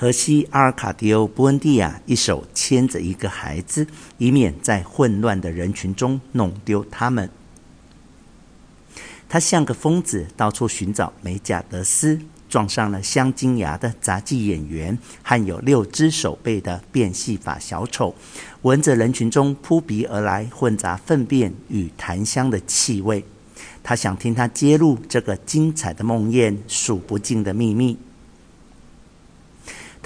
荷西阿尔卡迪欧·布恩蒂亚一手牵着一个孩子，以免在混乱的人群中弄丢他们。他像个疯子，到处寻找美贾德斯，撞上了镶金牙的杂技演员和有六只手背的变戏法小丑，闻着人群中扑鼻而来、混杂粪便与檀香的气味。他想听他揭露这个精彩的梦魇数不尽的秘密。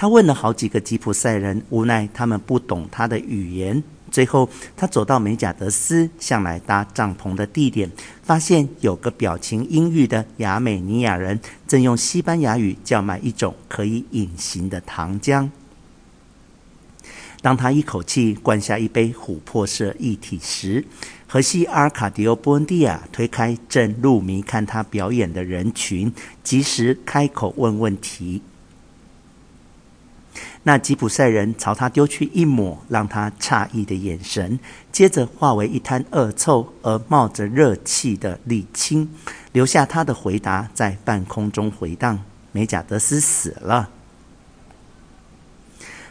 他问了好几个吉普赛人，无奈他们不懂他的语言。最后，他走到美贾德斯向来搭帐篷的地点，发现有个表情阴郁的亚美尼亚人正用西班牙语叫卖一种可以隐形的糖浆。当他一口气灌下一杯琥珀色液体时，荷西阿尔卡迪欧·波恩蒂亚推开正入迷看他表演的人群，及时开口问问题。那吉普赛人朝他丢去一抹让他诧异的眼神，接着化为一滩恶臭而冒着热气的沥青，留下他的回答在半空中回荡：“美贾德斯死了。”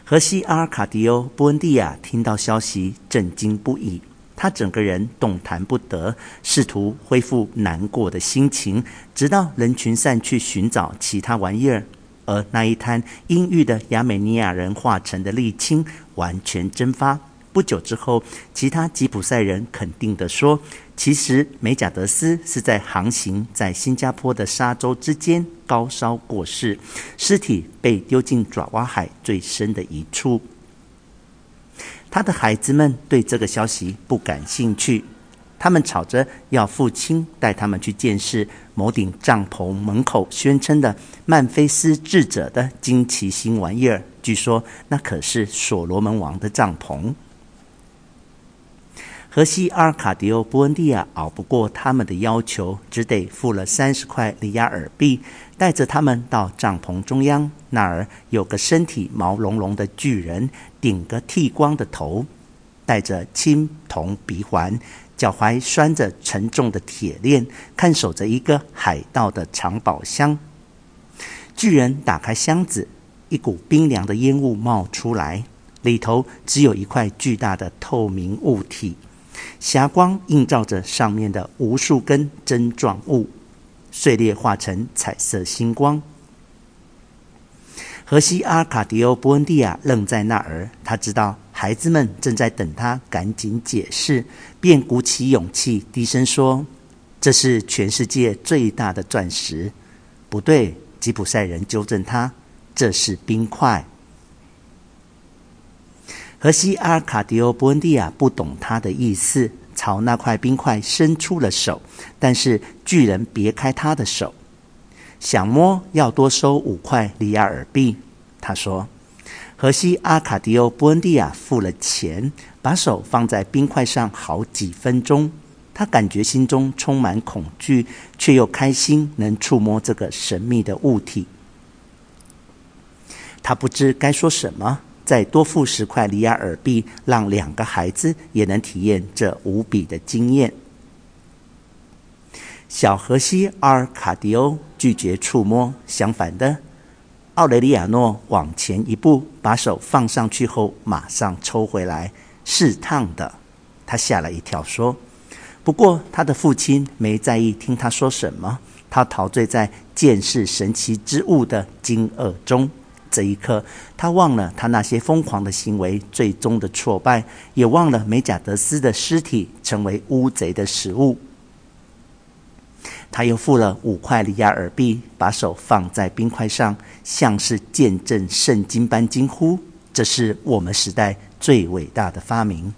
荷西阿尔卡迪欧·布恩蒂亚听到消息，震惊不已，他整个人动弹不得，试图恢复难过的心情，直到人群散去寻找其他玩意儿。而那一滩阴郁的亚美尼亚人化成的沥青完全蒸发。不久之后，其他吉普赛人肯定地说：“其实美贾德斯是在航行在新加坡的沙洲之间高烧过世，尸体被丢进爪哇海最深的一处。”他的孩子们对这个消息不感兴趣。他们吵着要父亲带他们去见识某顶帐篷门口宣称的曼菲斯智者的惊奇新玩意儿。据说那可是所罗门王的帐篷。荷西阿尔卡迪欧·布恩蒂亚熬不过他们的要求，只得付了三十块里亚尔币，带着他们到帐篷中央。那儿有个身体毛茸茸的巨人，顶个剃光的头，戴着青铜鼻环。脚踝拴着沉重的铁链，看守着一个海盗的藏宝箱。巨人打开箱子，一股冰凉的烟雾冒出来，里头只有一块巨大的透明物体，霞光映照着上面的无数根针状物，碎裂化成彩色星光。荷西阿卡迪欧·布恩蒂亚愣在那儿，他知道。孩子们正在等他赶紧解释，便鼓起勇气低声说：“这是全世界最大的钻石。”不对，吉普赛人纠正他：“这是冰块。”荷西阿尔卡迪欧·布恩蒂亚不懂他的意思，朝那块冰块伸出了手，但是巨人别开他的手，想摸要多收五块里亚尔币。他说。荷西阿卡迪欧·布恩蒂亚付了钱，把手放在冰块上好几分钟。他感觉心中充满恐惧，却又开心能触摸这个神秘的物体。他不知该说什么，再多付十块里亚尔币，让两个孩子也能体验这无比的经验。小荷西阿尔卡迪欧拒绝触摸，相反的。奥雷利亚诺往前一步，把手放上去后，马上抽回来，是烫的。他吓了一跳，说：“不过他的父亲没在意听他说什么，他陶醉在见识神奇之物的惊愕中。这一刻，他忘了他那些疯狂的行为最终的挫败，也忘了美贾德斯的尸体成为乌贼的食物。”他又付了五块里亚尔币，把手放在冰块上，像是见证圣经般惊呼：“这是我们时代最伟大的发明。”